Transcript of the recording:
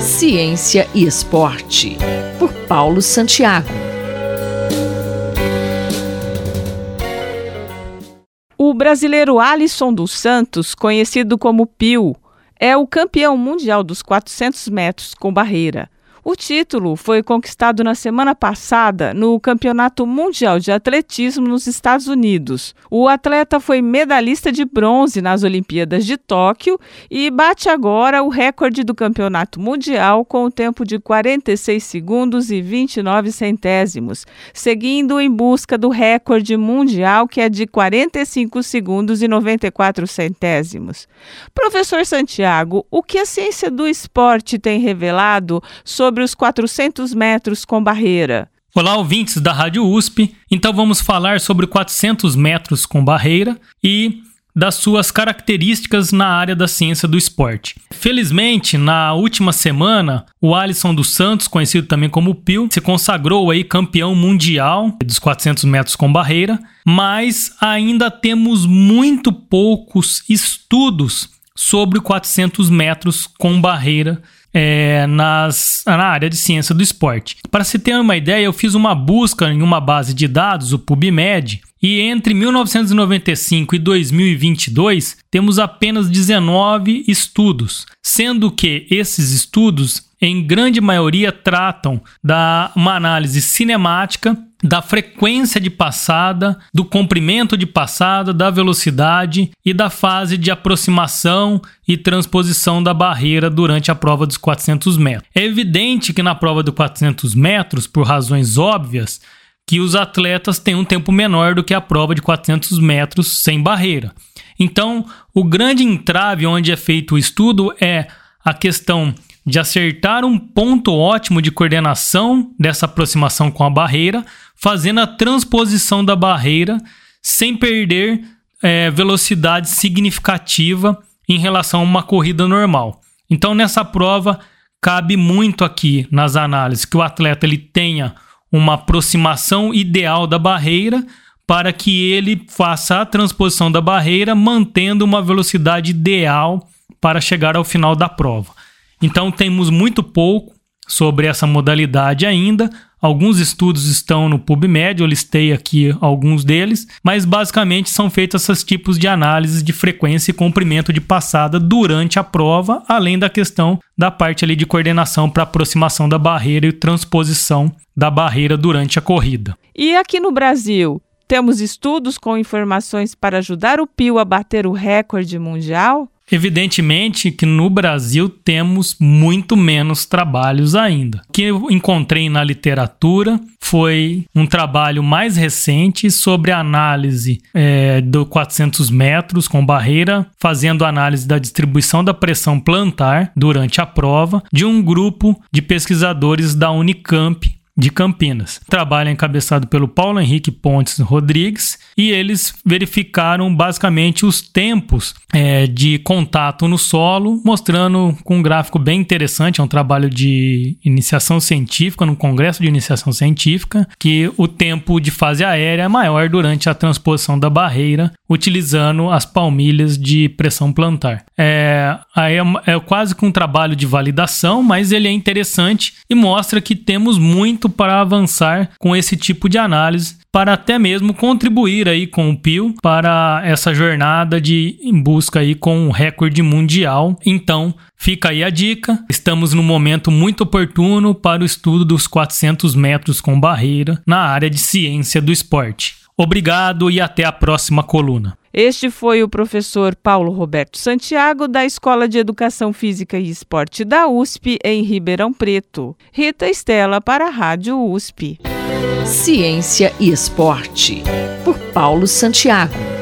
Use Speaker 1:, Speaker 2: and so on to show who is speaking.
Speaker 1: Ciência e Esporte, por Paulo Santiago.
Speaker 2: O brasileiro Alisson dos Santos, conhecido como Pio, é o campeão mundial dos 400 metros com barreira. O título foi conquistado na semana passada no Campeonato Mundial de Atletismo nos Estados Unidos. O atleta foi medalhista de bronze nas Olimpíadas de Tóquio e bate agora o recorde do Campeonato Mundial com o tempo de 46 segundos e 29 centésimos, seguindo em busca do recorde mundial que é de 45 segundos e 94 centésimos. Professor Santiago, o que a ciência do esporte tem revelado sobre sobre os 400 metros com barreira.
Speaker 3: Olá, ouvintes da Rádio USP. Então vamos falar sobre 400 metros com barreira e das suas características na área da ciência do esporte. Felizmente, na última semana, o Alisson dos Santos, conhecido também como Pio, se consagrou aí campeão mundial dos 400 metros com barreira, mas ainda temos muito poucos estudos sobre 400 metros com barreira é, nas, na área de ciência do esporte. Para se ter uma ideia, eu fiz uma busca em uma base de dados, o PubMed, e entre 1995 e 2022 temos apenas 19 estudos, sendo que esses estudos, em grande maioria, tratam da uma análise cinemática da frequência de passada, do comprimento de passada, da velocidade e da fase de aproximação e transposição da barreira durante a prova dos 400 metros. É evidente que na prova dos 400 metros, por razões óbvias, que os atletas têm um tempo menor do que a prova de 400 metros sem barreira. Então, o grande entrave onde é feito o estudo é a questão de acertar um ponto ótimo de coordenação dessa aproximação com a barreira, fazendo a transposição da barreira sem perder é, velocidade significativa em relação a uma corrida normal. Então, nessa prova, cabe muito aqui nas análises que o atleta ele tenha uma aproximação ideal da barreira para que ele faça a transposição da barreira mantendo uma velocidade ideal para chegar ao final da prova. Então temos muito pouco sobre essa modalidade ainda. Alguns estudos estão no PubMed, eu listei aqui alguns deles, mas basicamente são feitos esses tipos de análises de frequência e comprimento de passada durante a prova, além da questão da parte ali de coordenação para aproximação da barreira e transposição da barreira durante a corrida.
Speaker 2: E aqui no Brasil, temos estudos com informações para ajudar o Pio a bater o recorde mundial?
Speaker 3: Evidentemente que no Brasil temos muito menos trabalhos ainda. O que eu encontrei na literatura foi um trabalho mais recente sobre a análise é, do 400 metros com barreira, fazendo análise da distribuição da pressão plantar durante a prova de um grupo de pesquisadores da Unicamp de Campinas. Trabalho encabeçado pelo Paulo Henrique Pontes Rodrigues e eles verificaram basicamente os tempos é, de contato no solo, mostrando com um gráfico bem interessante, é um trabalho de iniciação científica, no congresso de iniciação científica, que o tempo de fase aérea é maior durante a transposição da barreira, utilizando as palmilhas de pressão plantar. É, aí é, é quase que um trabalho de validação, mas ele é interessante e mostra que temos muito para avançar com esse tipo de análise para até mesmo contribuir aí com o Pio para essa jornada de em busca aí com um recorde mundial. Então, fica aí a dica. Estamos num momento muito oportuno para o estudo dos 400 metros com barreira na área de ciência do esporte. Obrigado e até a próxima coluna.
Speaker 2: Este foi o professor Paulo Roberto Santiago, da Escola de Educação Física e Esporte da USP, em Ribeirão Preto. Rita Estela para a Rádio USP.
Speaker 1: Ciência e Esporte, por Paulo Santiago.